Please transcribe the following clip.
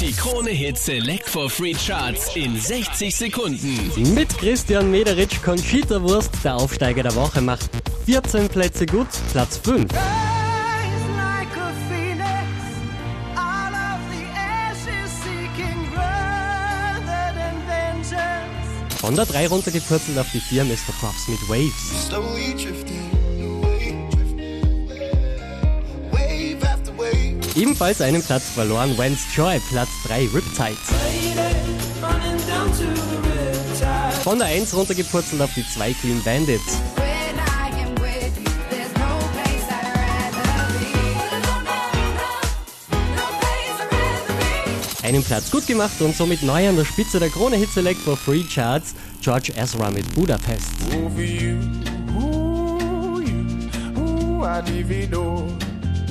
Die Krone Hit Select for Free Charts in 60 Sekunden. Mit Christian Mederitsch Conchita Wurst, der Aufsteiger der Woche, macht 14 Plätze gut, Platz 5. Rise like a phoenix out of the ashes, seeking rather than vengeance. Von der 3 runtergepurzelt auf die 4 Mr. Props mit Waves. Ebenfalls einen Platz verloren, Wens Joy, Platz 3, Riptide. Running down to the riptide. Von der 1 runtergepurzelt auf die 2 Clean Bandits. Einen Platz gut gemacht und somit neu an der Spitze der Krone Hit Select for Free Charts, George Ezra mit Budapest. Ooh,